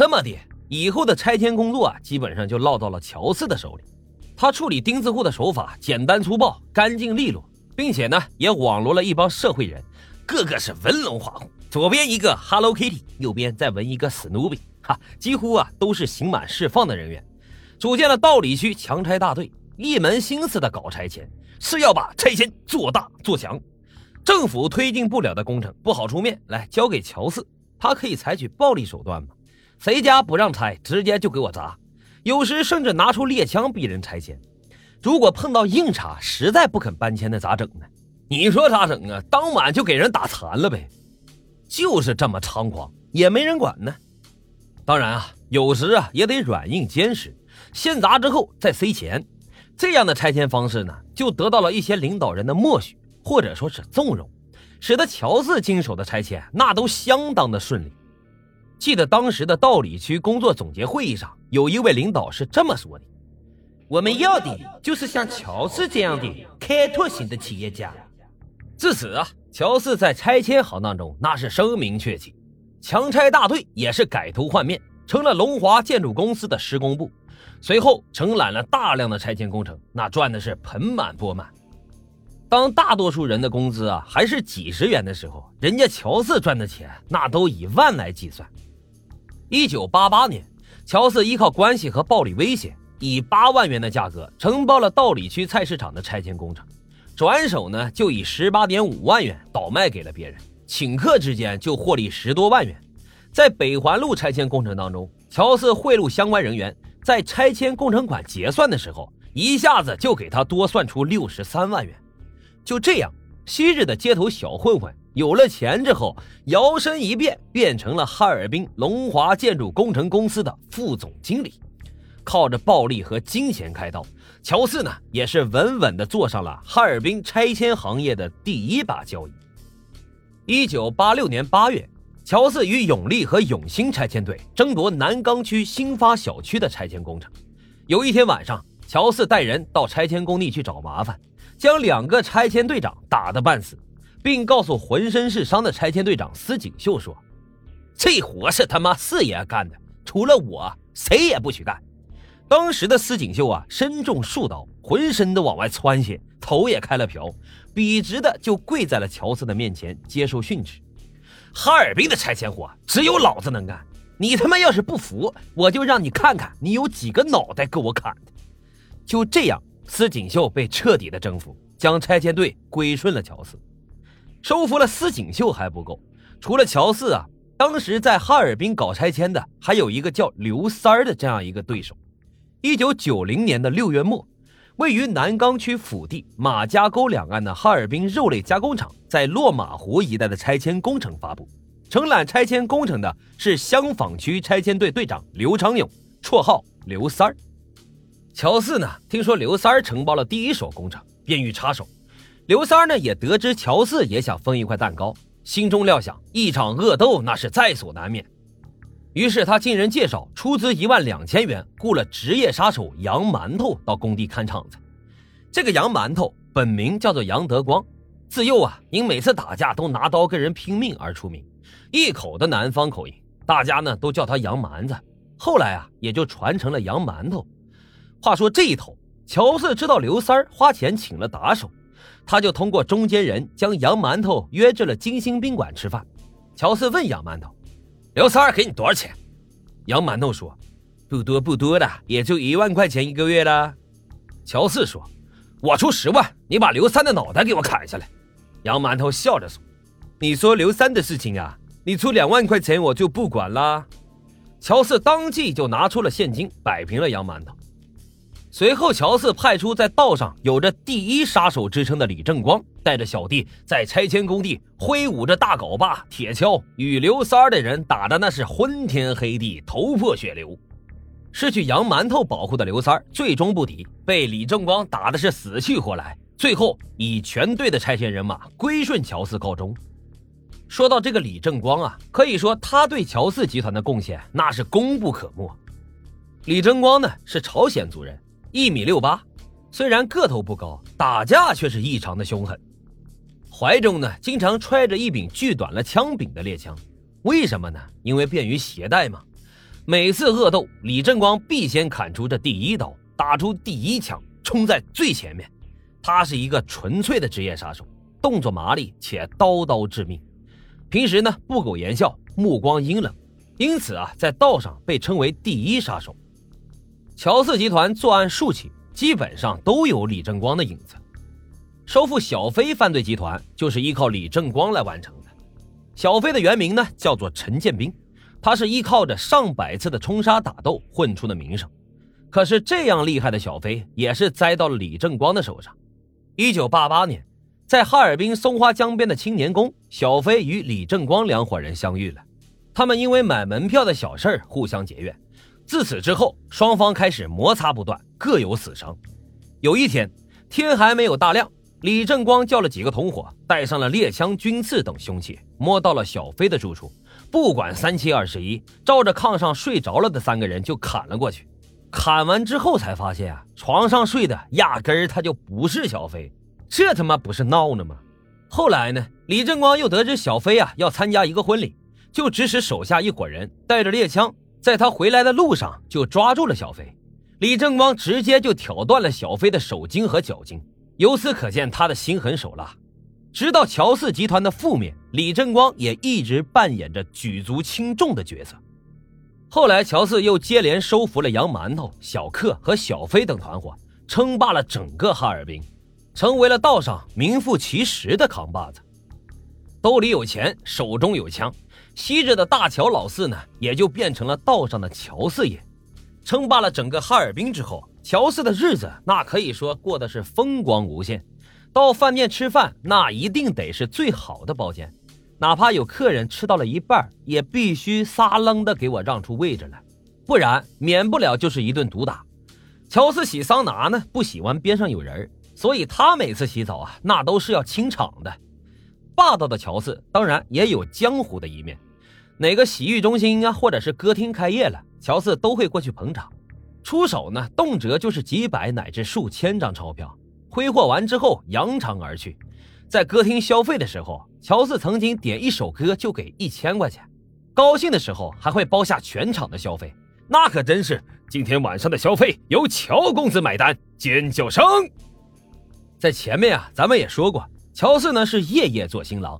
这么的，以后的拆迁工作啊，基本上就落到了乔四的手里。他处理钉子户的手法简单粗暴、干净利落，并且呢，也网罗了一帮社会人，个个是文龙画虎。左边一个 Hello Kitty，右边再纹一个史努比，哈，几乎啊都是刑满释放的人员。组建了道里区强拆大队，一门心思的搞拆迁，是要把拆迁做大做强。政府推进不了的工程，不好出面，来交给乔四，他可以采取暴力手段吗？谁家不让拆，直接就给我砸。有时甚至拿出猎枪逼人拆迁，如果碰到硬茬，实在不肯搬迁的咋整呢？你说咋整啊？当晚就给人打残了呗，就是这么猖狂，也没人管呢。当然啊，有时啊也得软硬兼施，先砸之后再塞钱，这样的拆迁方式呢，就得到了一些领导人的默许或者说是纵容，使得乔四经手的拆迁那都相当的顺利。记得当时的道里区工作总结会议上，有一位领导是这么说的：“我们要的就是像乔四这样的开拓型的企业家。”至此啊，乔四在拆迁行当中那是声名鹊起，强拆大队也是改头换面，成了龙华建筑公司的施工部，随后承揽了大量的拆迁工程，那赚的是盆满钵满。当大多数人的工资啊还是几十元的时候，人家乔四赚的钱那都以万来计算。一九八八年，乔四依靠关系和暴力威胁，以八万元的价格承包了道里区菜市场的拆迁工程，转手呢就以十八点五万元倒卖给了别人，顷刻之间就获利十多万元。在北环路拆迁工程当中，乔四贿赂相关人员，在拆迁工程款结算的时候，一下子就给他多算出六十三万元。就这样，昔日的街头小混混。有了钱之后，摇身一变变成了哈尔滨龙华建筑工程公司的副总经理，靠着暴力和金钱开刀，乔四呢也是稳稳的坐上了哈尔滨拆迁行业的第一把交椅。一九八六年八月，乔四与永利和永兴拆迁队争夺南岗区新发小区的拆迁工程。有一天晚上，乔四带人到拆迁工地去找麻烦，将两个拆迁队长打得半死。并告诉浑身是伤的拆迁队长司锦绣说：“这活是他妈四爷干的，除了我，谁也不许干。”当时的司锦绣啊，身中数刀，浑身都往外窜血，头也开了瓢，笔直的就跪在了乔四的面前接受训斥：“哈尔滨的拆迁活只有老子能干，你他妈要是不服，我就让你看看你有几个脑袋够我砍的。”就这样，司锦绣被彻底的征服，将拆迁队归顺了乔四。收服了司锦绣还不够，除了乔四啊，当时在哈尔滨搞拆迁的还有一个叫刘三儿的这样一个对手。一九九零年的六月末，位于南岗区腹地马家沟两岸的哈尔滨肉类加工厂在落马湖一带的拆迁工程发布，承揽拆迁工程的是香坊区拆迁队队长刘长勇，绰号刘三儿。乔四呢，听说刘三儿承包了第一手工程，便欲插手。刘三儿呢也得知乔四也想分一块蛋糕，心中料想一场恶斗那是在所难免，于是他经人介绍出资一万两千元雇了职业杀手杨馒头到工地看场子。这个杨馒头本名叫做杨德光，自幼啊因每次打架都拿刀跟人拼命而出名，一口的南方口音，大家呢都叫他杨蛮子。后来啊也就传成了杨馒头。话说这一头，乔四知道刘三儿花钱请了打手。他就通过中间人将杨馒头约至了金星宾馆吃饭。乔四问杨馒头：“刘三儿给你多少钱？”杨馒头说：“不多不多的，也就一万块钱一个月了。”乔四说：“我出十万，你把刘三的脑袋给我砍下来。”杨馒头笑着说：“你说刘三的事情啊，你出两万块钱我就不管啦。”乔四当即就拿出了现金摆平了杨馒头。随后，乔四派出在道上有着“第一杀手”之称的李正光，带着小弟在拆迁工地挥舞着大镐把、铁锹，与刘三儿的人打的那是昏天黑地、头破血流。失去杨馒头保护的刘三儿最终不敌，被李正光打的是死去活来，最后以全队的拆迁人马归顺乔四告终。说到这个李正光啊，可以说他对乔四集团的贡献那是功不可没。李正光呢是朝鲜族人。一米六八，虽然个头不高，打架却是异常的凶狠。怀中呢，经常揣着一柄锯短了枪柄的猎枪，为什么呢？因为便于携带嘛。每次恶斗，李正光必先砍出这第一刀，打出第一枪，冲在最前面。他是一个纯粹的职业杀手，动作麻利且刀刀致命。平时呢不苟言笑，目光阴冷，因此啊，在道上被称为第一杀手。乔四集团作案数起，基本上都有李正光的影子。收复小飞犯罪集团就是依靠李正光来完成的。小飞的原名呢叫做陈建斌，他是依靠着上百次的冲杀打斗混出的名声。可是这样厉害的小飞，也是栽到了李正光的手上。一九八八年，在哈尔滨松花江边的青年宫，小飞与李正光两伙人相遇了。他们因为买门票的小事互相结怨，自此之后，双方开始摩擦不断，各有死伤。有一天，天还没有大亮，李正光叫了几个同伙，带上了猎枪、军刺等凶器，摸到了小飞的住处，不管三七二十一，照着炕上睡着了的三个人就砍了过去。砍完之后才发现啊，床上睡的压根儿他就不是小飞，这他妈不是闹呢吗？后来呢，李正光又得知小飞啊要参加一个婚礼，就指使手下一伙人带着猎枪，在他回来的路上就抓住了小飞。李正光直接就挑断了小飞的手筋和脚筋，由此可见他的心狠手辣。直到乔四集团的覆灭，李正光也一直扮演着举足轻重的角色。后来，乔四又接连收服了杨馒头、小克和小飞等团伙，称霸了整个哈尔滨，成为了道上名副其实的扛把子。兜里有钱，手中有枪，昔日的大乔老四呢，也就变成了道上的乔四爷。称霸了整个哈尔滨之后，乔四的日子那可以说过得是风光无限。到饭店吃饭，那一定得是最好的包间。哪怕有客人吃到了一半，也必须撒楞的给我让出位置来，不然免不了就是一顿毒打。乔四洗桑拿呢，不喜欢边上有人，所以他每次洗澡啊，那都是要清场的。霸道的乔四当然也有江湖的一面，哪个洗浴中心啊，或者是歌厅开业了，乔四都会过去捧场，出手呢，动辄就是几百乃至数千张钞票，挥霍完之后扬长而去。在歌厅消费的时候，乔四曾经点一首歌就给一千块钱，高兴的时候还会包下全场的消费，那可真是今天晚上的消费由乔公子买单，尖叫声。在前面啊，咱们也说过，乔四呢是夜夜做新郎。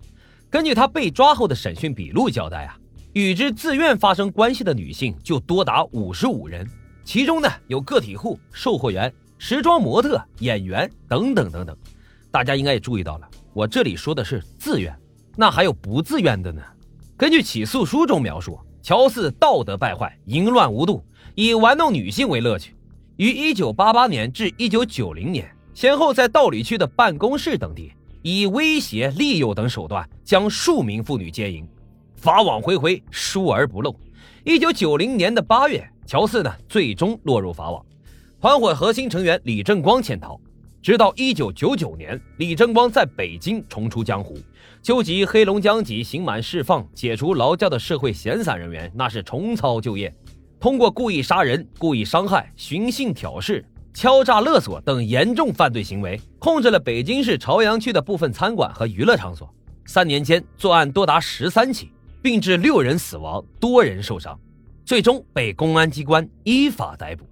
根据他被抓后的审讯笔录交代啊，与之自愿发生关系的女性就多达五十五人，其中呢有个体户、售货员、时装模特、演员等等等等。大家应该也注意到了。我这里说的是自愿，那还有不自愿的呢？根据起诉书中描述，乔四道德败坏，淫乱无度，以玩弄女性为乐趣。于1988年至1990年，先后在道里区的办公室等地，以威胁、利诱等手段将数名妇女奸淫，法网恢恢，疏而不漏。1990年的八月，乔四呢最终落入法网，团伙核心成员李正光潜逃。直到一九九九年，李正光在北京重出江湖，纠集黑龙江籍刑满释放、解除劳教的社会闲散人员，那是重操旧业，通过故意杀人、故意伤害、寻衅挑事、敲诈勒索等严重犯罪行为，控制了北京市朝阳区的部分餐馆和娱乐场所。三年间作案多达十三起，并致六人死亡、多人受伤，最终被公安机关依法逮捕。